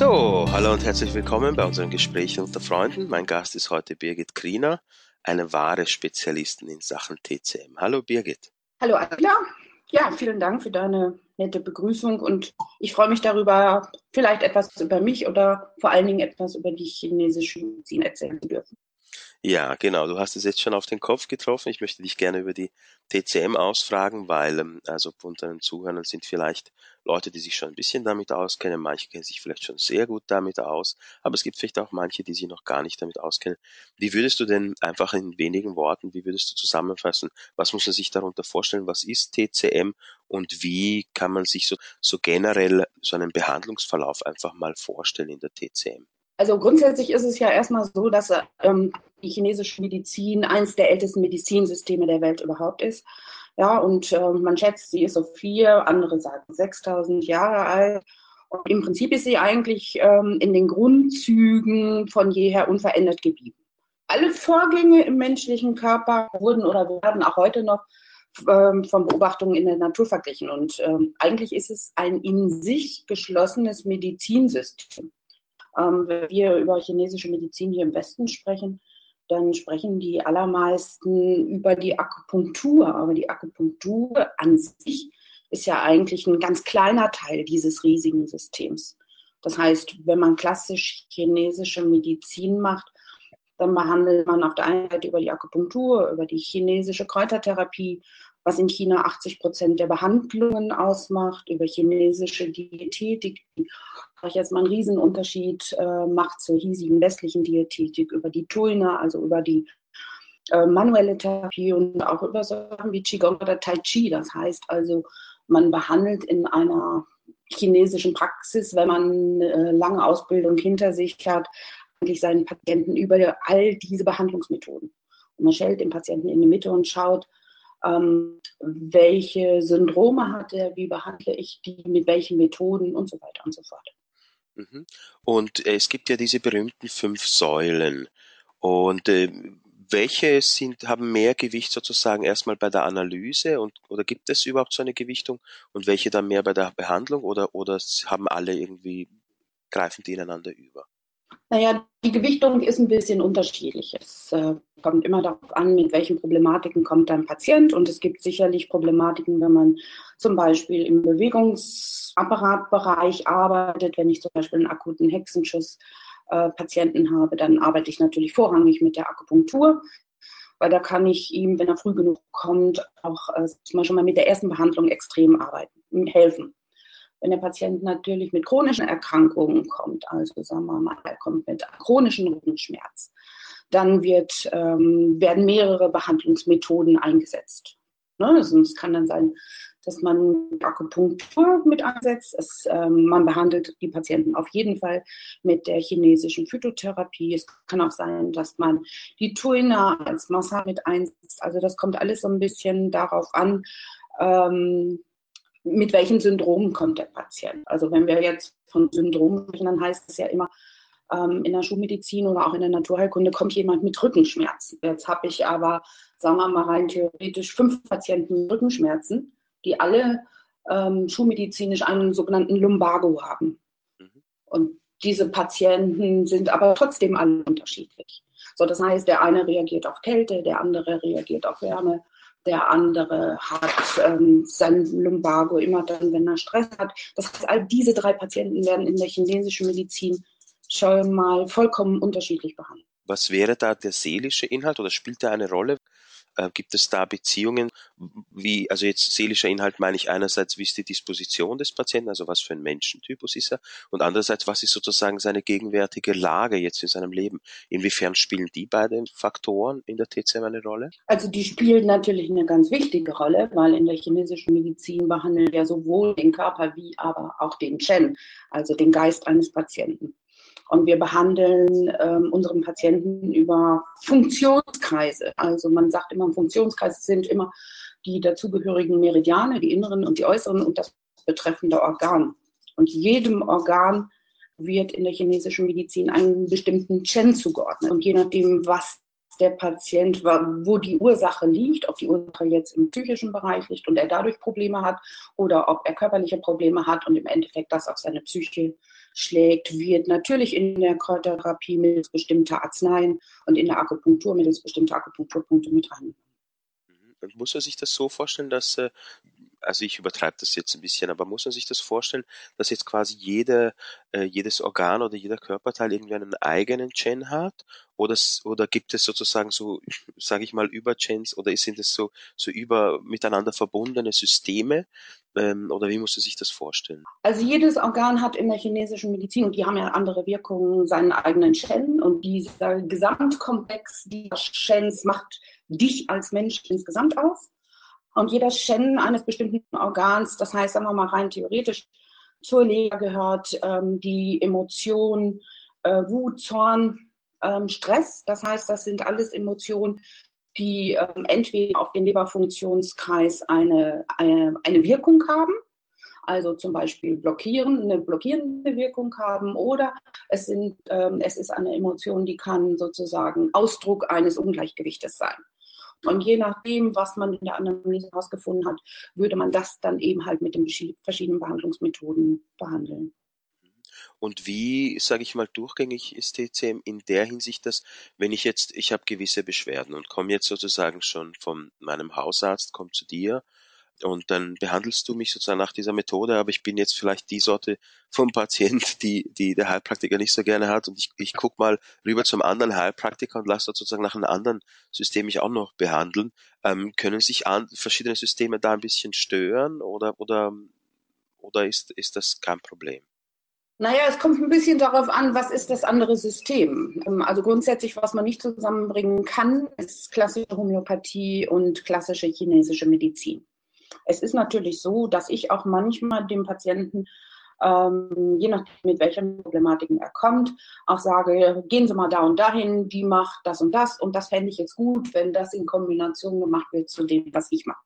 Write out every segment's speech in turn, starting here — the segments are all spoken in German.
So, hallo und herzlich willkommen bei unseren Gesprächen unter Freunden. Mein Gast ist heute Birgit Kriener, eine wahre Spezialistin in Sachen TCM. Hallo Birgit. Hallo Adela. Ja, vielen Dank für deine nette Begrüßung und ich freue mich darüber, vielleicht etwas über mich oder vor allen Dingen etwas über die chinesische Medizin erzählen zu dürfen. Ja, genau. Du hast es jetzt schon auf den Kopf getroffen. Ich möchte dich gerne über die TCM ausfragen, weil ähm, also unter den Zuhörern sind vielleicht Leute, die sich schon ein bisschen damit auskennen. Manche kennen sich vielleicht schon sehr gut damit aus, aber es gibt vielleicht auch manche, die sich noch gar nicht damit auskennen. Wie würdest du denn einfach in wenigen Worten, wie würdest du zusammenfassen, was muss man sich darunter vorstellen, was ist TCM und wie kann man sich so, so generell so einen Behandlungsverlauf einfach mal vorstellen in der TCM? Also grundsätzlich ist es ja erstmal so, dass ähm, die chinesische Medizin eines der ältesten Medizinsysteme der Welt überhaupt ist. Ja, und äh, man schätzt, sie ist so vier, andere sagen 6000 Jahre alt. Und im Prinzip ist sie eigentlich ähm, in den Grundzügen von jeher unverändert geblieben. Alle Vorgänge im menschlichen Körper wurden oder werden auch heute noch ähm, von Beobachtungen in der Natur verglichen. Und ähm, eigentlich ist es ein in sich geschlossenes Medizinsystem. Ähm, wenn wir über chinesische Medizin hier im Westen sprechen, dann sprechen die allermeisten über die Akupunktur. Aber die Akupunktur an sich ist ja eigentlich ein ganz kleiner Teil dieses riesigen Systems. Das heißt, wenn man klassisch chinesische Medizin macht, dann behandelt man auf der einen Seite über die Akupunktur, über die chinesische Kräutertherapie, was in China 80 Prozent der Behandlungen ausmacht, über chinesische Diätetik, die ich jetzt mal einen Riesenunterschied äh, macht zur hiesigen westlichen Diätetik, über die Tuina, also über die äh, manuelle Therapie und auch über Sachen wie Qigong oder Tai Chi. Das heißt also, man behandelt in einer chinesischen Praxis, wenn man eine lange Ausbildung hinter sich hat, eigentlich seinen Patienten über all diese Behandlungsmethoden. Und man stellt den Patienten in die Mitte und schaut, ähm, welche Syndrome hat er, wie behandle ich die, mit welchen Methoden und so weiter und so fort. Mhm. Und äh, es gibt ja diese berühmten fünf Säulen. Und äh, welche sind, haben mehr Gewicht sozusagen erstmal bei der Analyse und oder gibt es überhaupt so eine Gewichtung und welche dann mehr bei der Behandlung oder, oder haben alle irgendwie, greifen die ineinander über? Naja, die Gewichtung ist ein bisschen unterschiedlich. Es äh, kommt immer darauf an, mit welchen Problematiken kommt ein Patient. Und es gibt sicherlich Problematiken, wenn man zum Beispiel im Bewegungsapparatbereich arbeitet. Wenn ich zum Beispiel einen akuten Hexenschuss äh, habe, dann arbeite ich natürlich vorrangig mit der Akupunktur. Weil da kann ich ihm, wenn er früh genug kommt, auch äh, schon mal mit der ersten Behandlung extrem arbeiten, helfen. Wenn der Patient natürlich mit chronischen Erkrankungen kommt, also sagen wir mal, er kommt mit chronischen Rückenschmerz, dann wird, ähm, werden mehrere Behandlungsmethoden eingesetzt. Ne? Also es kann dann sein, dass man Akupunktur mit ansetzt. Es, ähm, man behandelt die Patienten auf jeden Fall mit der chinesischen Phytotherapie. Es kann auch sein, dass man die Tuina als Massage mit einsetzt. Also das kommt alles so ein bisschen darauf an, ähm, mit welchen Syndromen kommt der Patient. Also wenn wir jetzt von Syndromen sprechen, dann heißt es ja immer, ähm, in der Schulmedizin oder auch in der Naturheilkunde kommt jemand mit Rückenschmerzen. Jetzt habe ich aber, sagen wir mal rein theoretisch, fünf Patienten mit Rückenschmerzen, die alle ähm, schulmedizinisch einen sogenannten Lumbago haben. Mhm. Und diese Patienten sind aber trotzdem alle unterschiedlich. So, das heißt, der eine reagiert auf Kälte, der andere reagiert auf Wärme, der andere hat ähm, sein Lumbago immer dann, wenn er Stress hat. Das heißt, all diese drei Patienten werden in der chinesischen Medizin schon mal vollkommen unterschiedlich behandelt. Was wäre da der seelische Inhalt oder spielt da eine Rolle? Äh, gibt es da Beziehungen, wie, also jetzt seelischer Inhalt meine ich einerseits, wie ist die Disposition des Patienten, also was für ein Menschentypus ist er, und andererseits, was ist sozusagen seine gegenwärtige Lage jetzt in seinem Leben? Inwiefern spielen die beiden Faktoren in der TCM eine Rolle? Also die spielen natürlich eine ganz wichtige Rolle, weil in der chinesischen Medizin behandeln wir sowohl den Körper wie aber auch den Chen, also den Geist eines Patienten. Und wir behandeln ähm, unseren Patienten über Funktionskreise. Also man sagt immer, Funktionskreise sind immer die dazugehörigen Meridiane, die inneren und die äußeren und das betreffende Organ. Und jedem Organ wird in der chinesischen Medizin einen bestimmten Chen zugeordnet. Und je nachdem, was der Patient, wo die Ursache liegt, ob die Ursache jetzt im psychischen Bereich liegt und er dadurch Probleme hat oder ob er körperliche Probleme hat und im Endeffekt das auf seine Psyche schlägt, wird natürlich in der Kräutertherapie mittels bestimmter Arzneien und in der Akupunktur mittels bestimmter Akupunkturpunkte mit rein. Mhm. Muss man sich das so vorstellen, dass äh, also ich übertreibe das jetzt ein bisschen, aber muss man sich das vorstellen, dass jetzt quasi jede, äh, jedes Organ oder jeder Körperteil irgendwie einen eigenen Gen hat? Oder, oder gibt es sozusagen so, sage ich mal, Übergens oder sind es so, so über miteinander verbundene Systeme? Ähm, oder wie muss man sich das vorstellen? Also jedes Organ hat in der chinesischen Medizin, und die haben ja andere Wirkungen, seinen eigenen Shen. Und dieser Gesamtkomplex dieser Shens macht dich als Mensch insgesamt aus. Und jeder Shen eines bestimmten Organs, das heißt, sagen wir mal rein theoretisch, zur Leber gehört ähm, die Emotion äh, Wut, Zorn, ähm, Stress. Das heißt, das sind alles Emotionen, die ähm, entweder auf den Leberfunktionskreis eine, eine, eine Wirkung haben, also zum Beispiel blockieren, eine blockierende Wirkung haben, oder es, sind, ähm, es ist eine Emotion, die kann sozusagen Ausdruck eines Ungleichgewichtes sein. Und je nachdem, was man in der Anamnese herausgefunden hat, würde man das dann eben halt mit den verschiedenen Behandlungsmethoden behandeln. Und wie, sage ich mal, durchgängig ist TCM in der Hinsicht, dass wenn ich jetzt, ich habe gewisse Beschwerden und komme jetzt sozusagen schon von meinem Hausarzt, komme zu dir und dann behandelst du mich sozusagen nach dieser Methode, aber ich bin jetzt vielleicht die Sorte vom Patient, die, die der Heilpraktiker nicht so gerne hat und ich, ich guck mal rüber zum anderen Heilpraktiker und lasse dort sozusagen nach einem anderen System mich auch noch behandeln. Ähm, können sich an, verschiedene Systeme da ein bisschen stören oder, oder, oder ist, ist das kein Problem? Naja, es kommt ein bisschen darauf an, was ist das andere System. Ähm, also grundsätzlich, was man nicht zusammenbringen kann, ist klassische Homöopathie und klassische chinesische Medizin. Es ist natürlich so, dass ich auch manchmal dem Patienten, ähm, je nachdem, mit welchen Problematiken er kommt, auch sage, gehen Sie mal da und dahin, die macht das und das und das fände ich jetzt gut, wenn das in Kombination gemacht wird zu dem, was ich mache.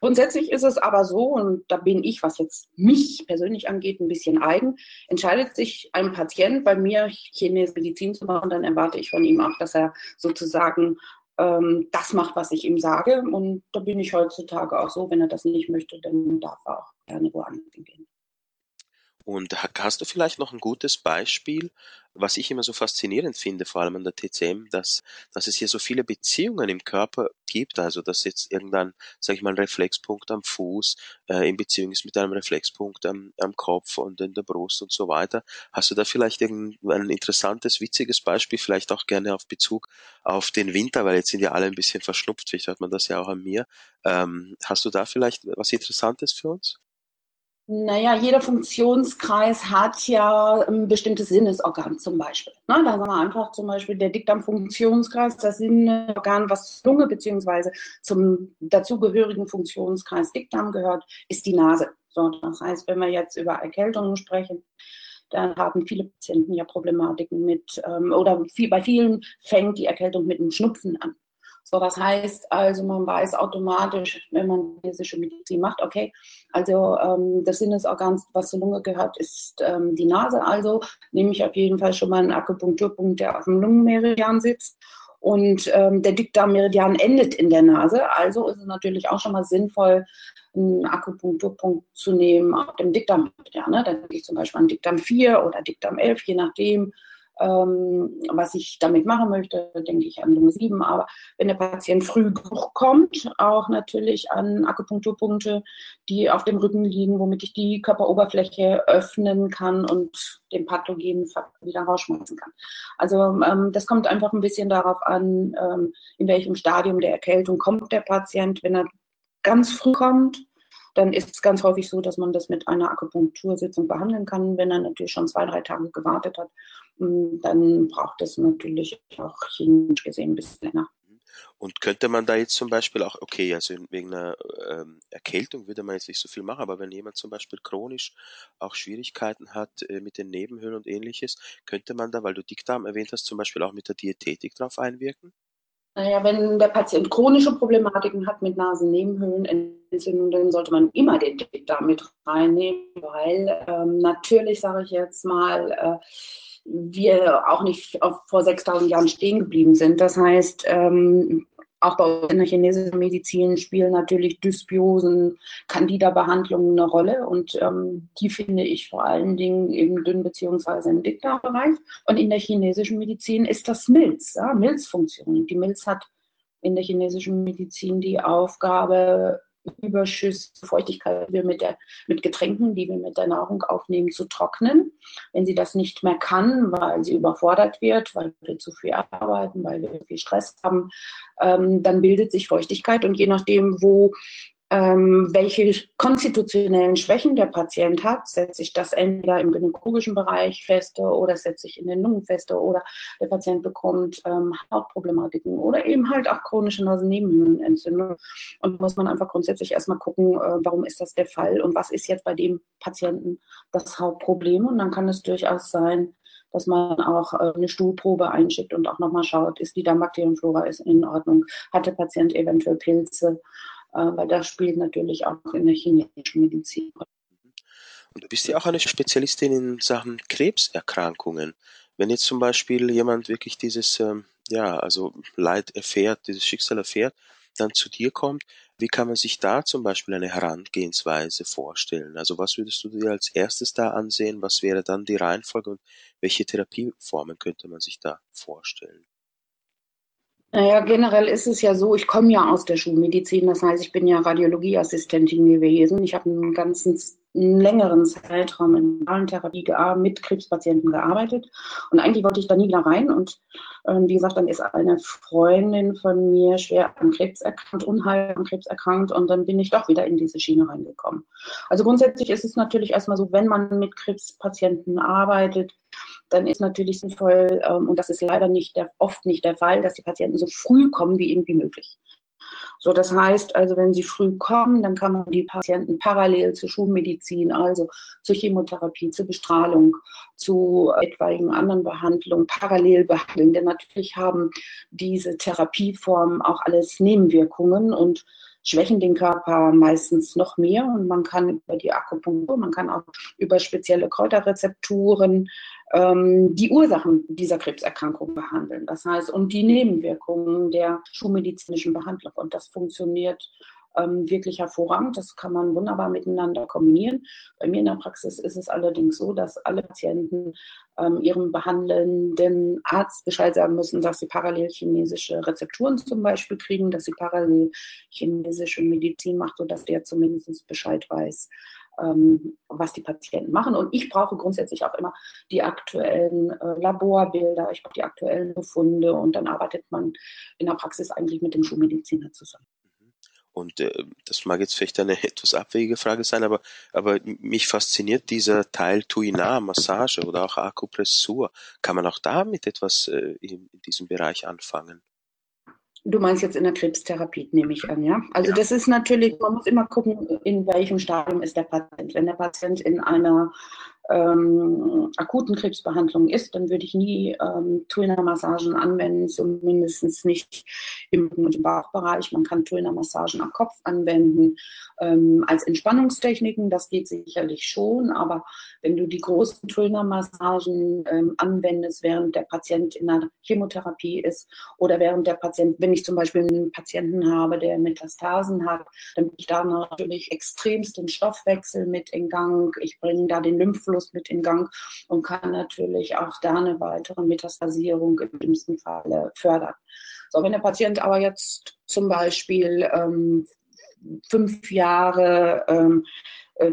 Grundsätzlich ist es aber so, und da bin ich, was jetzt mich persönlich angeht, ein bisschen eigen, entscheidet sich ein Patient bei mir Chinesische Medizin zu machen, dann erwarte ich von ihm auch, dass er sozusagen ähm, das macht, was ich ihm sage. Und da bin ich heutzutage auch so, wenn er das nicht möchte, dann darf er auch gerne woanders hingehen. Und hast du vielleicht noch ein gutes Beispiel, was ich immer so faszinierend finde, vor allem an der TCM, dass, dass es hier so viele Beziehungen im Körper gibt, also dass jetzt irgendein, sag ich mal, ein Reflexpunkt am Fuß äh, in Beziehung ist mit einem Reflexpunkt am, am Kopf und in der Brust und so weiter. Hast du da vielleicht irgendein interessantes, witziges Beispiel, vielleicht auch gerne auf Bezug auf den Winter, weil jetzt sind ja alle ein bisschen verschnupft, vielleicht hört man das ja auch an mir. Ähm, hast du da vielleicht was Interessantes für uns? Naja, jeder Funktionskreis hat ja ein bestimmtes Sinnesorgan zum Beispiel. Ne? Da haben wir einfach zum Beispiel der Dickdarmfunktionskreis, das Sinnesorgan, was zur Lunge beziehungsweise zum dazugehörigen Funktionskreis Dickdarm gehört, ist die Nase. So, das heißt, wenn wir jetzt über Erkältungen sprechen, dann haben viele Patienten ja Problematiken mit, ähm, oder viel, bei vielen fängt die Erkältung mit einem Schnupfen an. So, das heißt also, man weiß automatisch, wenn man chinesische Medizin macht, okay, also ähm, das Sinnesorgan, was zur Lunge gehört, ist ähm, die Nase. Also nehme ich auf jeden Fall schon mal einen Akupunkturpunkt, der auf dem Lungenmeridian sitzt. Und ähm, der Dickdarmmeridian endet in der Nase. Also ist es natürlich auch schon mal sinnvoll, einen Akupunkturpunkt zu nehmen auf dem Dickdarmmeridian. Ne? Dann gehe ich zum Beispiel an Dickdarm 4 oder Dickdarm 11, je nachdem, ähm, was ich damit machen möchte, denke ich an Nummer 7. Aber wenn der Patient früh hochkommt, auch natürlich an Akupunkturpunkte, die auf dem Rücken liegen, womit ich die Körperoberfläche öffnen kann und den pathogenen Faktor wieder rausschmeißen kann. Also ähm, das kommt einfach ein bisschen darauf an, ähm, in welchem Stadium der Erkältung kommt der Patient. Wenn er ganz früh kommt, dann ist es ganz häufig so, dass man das mit einer Akupunktursitzung behandeln kann. Wenn er natürlich schon zwei, drei Tage gewartet hat, hm, dann braucht es natürlich auch chemisch gesehen ein bisschen länger. Und könnte man da jetzt zum Beispiel auch, okay, also wegen einer ähm, Erkältung würde man jetzt nicht so viel machen, aber wenn jemand zum Beispiel chronisch auch Schwierigkeiten hat äh, mit den Nebenhöhlen und ähnliches, könnte man da, weil du Dickdarm erwähnt hast, zum Beispiel auch mit der Diätetik drauf einwirken? Naja, wenn der Patient chronische Problematiken hat mit Nasennebenhöhlenentzündung, dann sollte man immer den Dickdarm mit reinnehmen, weil ähm, natürlich, sage ich jetzt mal, äh, wir auch nicht vor 6000 Jahren stehen geblieben sind. Das heißt, ähm, auch bei uns in der chinesischen Medizin spielen natürlich Dysbiosen, Candida-Behandlungen eine Rolle und ähm, die finde ich vor allen Dingen im Dünn- bzw. im Dickdarmbereich. Und in der chinesischen Medizin ist das Milz, ja, Milzfunktion. Die Milz hat in der chinesischen Medizin die Aufgabe, Überschüsse, Feuchtigkeit, die wir mit, der, mit Getränken, die wir mit der Nahrung aufnehmen, zu trocknen. Wenn sie das nicht mehr kann, weil sie überfordert wird, weil wir zu viel arbeiten, weil wir viel Stress haben, ähm, dann bildet sich Feuchtigkeit und je nachdem, wo ähm, welche konstitutionellen Schwächen der Patient hat, setze ich das entweder im gynäkologischen Bereich feste oder setze ich in den Lungen feste oder der Patient bekommt ähm, Hautproblematiken oder eben halt auch chronische Nasennebenhöhlenentzündung. Und muss man einfach grundsätzlich erstmal gucken, äh, warum ist das der Fall und was ist jetzt bei dem Patienten das Hauptproblem. Und dann kann es durchaus sein, dass man auch äh, eine Stuhlprobe einschickt und auch nochmal schaut, ist die Darmbakterienflora in Ordnung, hat der Patient eventuell Pilze weil das spielt natürlich auch in der chinesischen Medizin. Und du bist ja auch eine Spezialistin in Sachen Krebserkrankungen. Wenn jetzt zum Beispiel jemand wirklich dieses, ähm, ja, also Leid erfährt, dieses Schicksal erfährt, dann zu dir kommt, wie kann man sich da zum Beispiel eine Herangehensweise vorstellen? Also was würdest du dir als erstes da ansehen? Was wäre dann die Reihenfolge und welche Therapieformen könnte man sich da vorstellen? Naja, generell ist es ja so, ich komme ja aus der Schulmedizin, das heißt, ich bin ja Radiologieassistentin gewesen. Ich habe einen ganzen einen längeren Zeitraum in Therapie mit Krebspatienten gearbeitet und eigentlich wollte ich da nie wieder rein und ähm, wie gesagt, dann ist eine Freundin von mir schwer an Krebs erkrankt, unheil an Krebs erkrankt und dann bin ich doch wieder in diese Schiene reingekommen. Also grundsätzlich ist es natürlich erstmal so, wenn man mit Krebspatienten arbeitet, dann ist natürlich sinnvoll, ähm, und das ist leider nicht der, oft nicht der Fall, dass die Patienten so früh kommen wie irgendwie möglich. So, das heißt also, wenn sie früh kommen, dann kann man die Patienten parallel zur Schulmedizin, also zur Chemotherapie, zur Bestrahlung, zu etwaigen anderen Behandlungen parallel behandeln. Denn natürlich haben diese Therapieformen auch alles Nebenwirkungen und schwächen den Körper meistens noch mehr und man kann über die Akupunktur, man kann auch über spezielle Kräuterrezepturen ähm, die Ursachen dieser Krebserkrankung behandeln. Das heißt, und die Nebenwirkungen der schulmedizinischen Behandlung. Und das funktioniert ähm, wirklich hervorragend. Das kann man wunderbar miteinander kombinieren. Bei mir in der Praxis ist es allerdings so, dass alle Patienten ähm, ihrem behandelnden Arzt Bescheid sagen müssen, dass sie parallel chinesische Rezepturen zum Beispiel kriegen, dass sie parallel chinesische Medizin macht, sodass der zumindest Bescheid weiß, ähm, was die Patienten machen. Und ich brauche grundsätzlich auch immer die aktuellen äh, Laborbilder, ich brauche die aktuellen Befunde und dann arbeitet man in der Praxis eigentlich mit dem Schulmediziner zusammen. Und äh, das mag jetzt vielleicht eine etwas abwegige Frage sein, aber, aber mich fasziniert dieser Teil Tuina, Massage oder auch Akupressur. Kann man auch damit etwas äh, in, in diesem Bereich anfangen? Du meinst jetzt in der Krebstherapie, nehme ich an, ja? Also ja. das ist natürlich, man muss immer gucken, in welchem Stadium ist der Patient. Wenn der Patient in einer ähm, akuten Krebsbehandlung ist, dann würde ich nie ähm, Tuina-Massagen anwenden, zumindest nicht im, im Bauchbereich. Man kann Tuina-Massagen am Kopf anwenden ähm, als Entspannungstechniken, das geht sicherlich schon, aber wenn du die großen Tuina-Massagen ähm, anwendest, während der Patient in einer Chemotherapie ist oder während der Patient, wenn ich zum Beispiel einen Patienten habe, der Metastasen hat, dann bringe ich da natürlich extremst den Stoffwechsel mit in Gang. Ich bringe da den Lymphfluss mit in Gang und kann natürlich auch da eine weitere Metastasierung im dümmsten Fall fördern. So, wenn der Patient aber jetzt zum Beispiel ähm, fünf Jahre ähm, äh,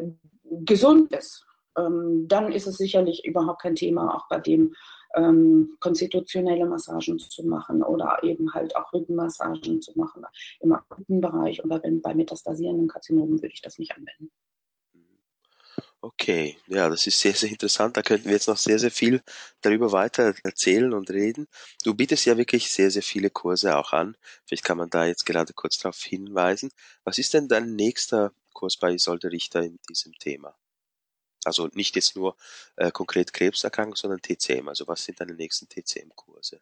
gesund ist, ähm, dann ist es sicherlich überhaupt kein Thema, auch bei dem ähm, konstitutionelle Massagen zu machen oder eben halt auch Rückenmassagen zu machen im akuten Bereich oder wenn bei metastasierenden Karzinomen würde ich das nicht anwenden. Okay, ja, das ist sehr, sehr interessant. Da könnten wir jetzt noch sehr, sehr viel darüber weiter erzählen und reden. Du bietest ja wirklich sehr, sehr viele Kurse auch an. Vielleicht kann man da jetzt gerade kurz darauf hinweisen. Was ist denn dein nächster Kurs bei Isolde Richter in diesem Thema? Also nicht jetzt nur äh, konkret Krebserkrankung, sondern TCM. Also was sind deine nächsten TCM-Kurse?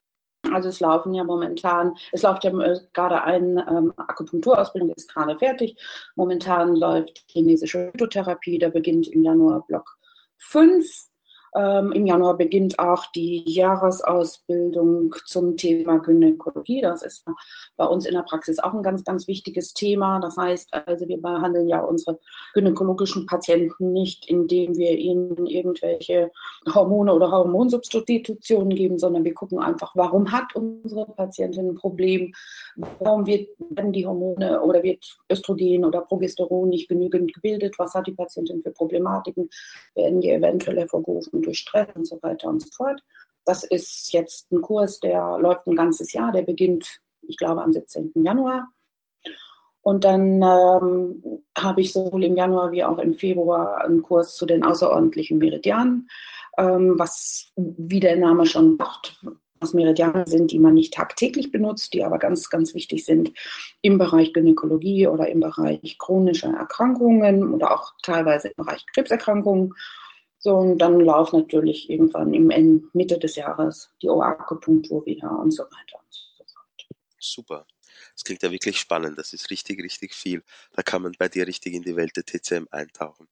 Also es laufen ja momentan, es läuft ja äh, gerade eine ähm, Akupunkturausbildung, ist gerade fertig. Momentan läuft chinesische Phytotherapie, der beginnt im Januar Block 5. Ähm, Im Januar beginnt auch die Jahresausbildung zum Thema Gynäkologie. Das ist bei uns in der Praxis auch ein ganz, ganz wichtiges Thema. Das heißt, also wir behandeln ja unsere gynäkologischen Patienten nicht, indem wir ihnen irgendwelche Hormone oder Hormonsubstitutionen geben, sondern wir gucken einfach, warum hat unsere Patientin ein Problem? Warum wird, werden die Hormone oder wird Östrogen oder Progesteron nicht genügend gebildet? Was hat die Patientin für Problematiken? Werden die eventuell hervorgerufen durch Stress und so weiter und so fort. Das ist jetzt ein Kurs, der läuft ein ganzes Jahr, der beginnt, ich glaube, am 17. Januar. Und dann ähm, habe ich sowohl im Januar wie auch im Februar einen Kurs zu den außerordentlichen Meridianen, ähm, was, wie der Name schon macht, was Meridiane sind, die man nicht tagtäglich benutzt, die aber ganz, ganz wichtig sind im Bereich Gynäkologie oder im Bereich chronischer Erkrankungen oder auch teilweise im Bereich Krebserkrankungen. So, und dann läuft natürlich irgendwann im Mitte des Jahres die Akupunktur wieder und so weiter und so fort. Super. Das klingt ja wirklich spannend. Das ist richtig, richtig viel. Da kann man bei dir richtig in die Welt der TCM eintauchen.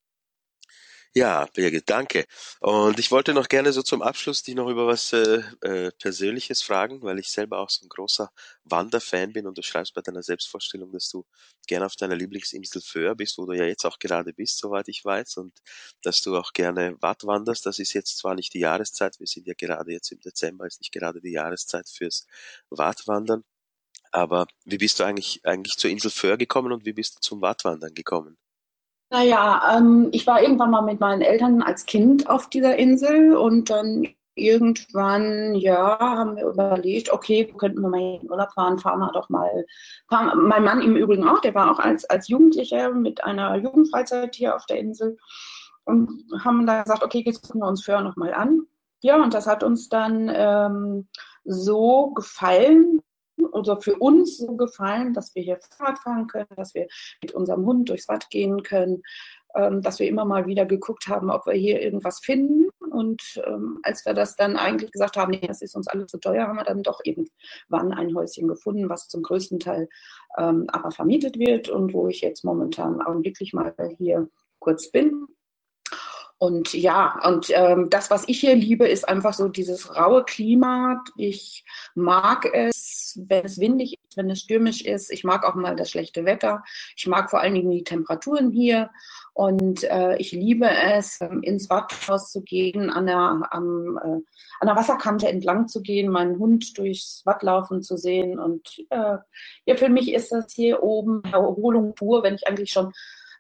Ja, Birgit, danke. Und ich wollte noch gerne so zum Abschluss dich noch über was äh, äh, Persönliches fragen, weil ich selber auch so ein großer Wanderfan bin und du schreibst bei deiner Selbstvorstellung, dass du gerne auf deiner Lieblingsinsel Föhr bist, wo du ja jetzt auch gerade bist, soweit ich weiß, und dass du auch gerne Watt wanderst. Das ist jetzt zwar nicht die Jahreszeit, wir sind ja gerade jetzt im Dezember, ist nicht gerade die Jahreszeit fürs Wattwandern. Aber wie bist du eigentlich, eigentlich zur Insel Föhr gekommen und wie bist du zum Wattwandern gekommen? Naja, ähm, ich war irgendwann mal mit meinen Eltern als Kind auf dieser Insel und dann irgendwann, ja, haben wir überlegt, okay, könnten wir mal in den Urlaub fahren, fahren wir doch mal. Fahren, mein Mann im Übrigen auch, der war auch als, als Jugendlicher mit einer Jugendfreizeit hier auf der Insel und haben dann gesagt, okay, jetzt gucken wir uns Föhr nochmal an. Ja, und das hat uns dann ähm, so gefallen, oder für uns so gefallen, dass wir hier Fahrrad fahren können, dass wir mit unserem Hund durchs Watt gehen können, ähm, dass wir immer mal wieder geguckt haben, ob wir hier irgendwas finden. Und ähm, als wir das dann eigentlich gesagt haben, nee, das ist uns alles zu teuer, haben wir dann doch irgendwann ein Häuschen gefunden, was zum größten Teil ähm, aber vermietet wird und wo ich jetzt momentan augenblicklich mal hier kurz bin. Und ja, und ähm, das, was ich hier liebe, ist einfach so dieses raue Klima. Ich mag es, wenn es windig ist, wenn es stürmisch ist. Ich mag auch mal das schlechte Wetter. Ich mag vor allen Dingen die Temperaturen hier. Und äh, ich liebe es, ähm, ins Watthaus zu gehen, an der, am, äh, an der Wasserkante entlang zu gehen, meinen Hund durchs Watt laufen zu sehen. Und äh, ja, für mich ist das hier oben Erholung pur, wenn ich eigentlich schon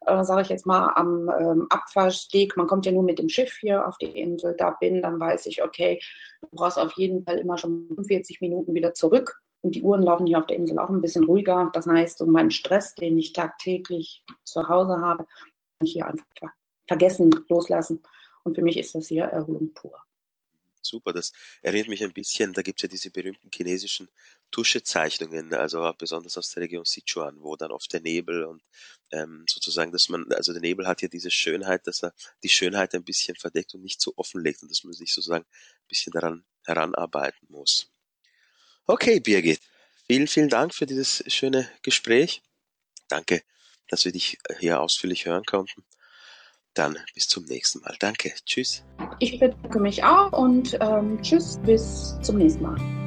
äh, sage ich jetzt mal, am ähm, Abfahrsteg, man kommt ja nur mit dem Schiff hier auf die Insel, da bin, dann weiß ich, okay, du brauchst auf jeden Fall immer schon 45 Minuten wieder zurück. Und die Uhren laufen hier auf der Insel auch ein bisschen ruhiger. Das heißt, so meinen Stress, den ich tagtäglich zu Hause habe, kann ich hier einfach vergessen, loslassen. Und für mich ist das hier Erholung pur super. Das erinnert mich ein bisschen, da gibt es ja diese berühmten chinesischen Tuschezeichnungen, also besonders aus der Region Sichuan, wo dann oft der Nebel und ähm, sozusagen, dass man, also der Nebel hat ja diese Schönheit, dass er die Schönheit ein bisschen verdeckt und nicht so offenlegt und dass man sich sozusagen ein bisschen daran heranarbeiten muss. Okay, Birgit, vielen, vielen Dank für dieses schöne Gespräch. Danke, dass wir dich hier ausführlich hören konnten. Dann bis zum nächsten Mal. Danke. Tschüss. Ich bedanke mich auch und ähm, tschüss, bis zum nächsten Mal.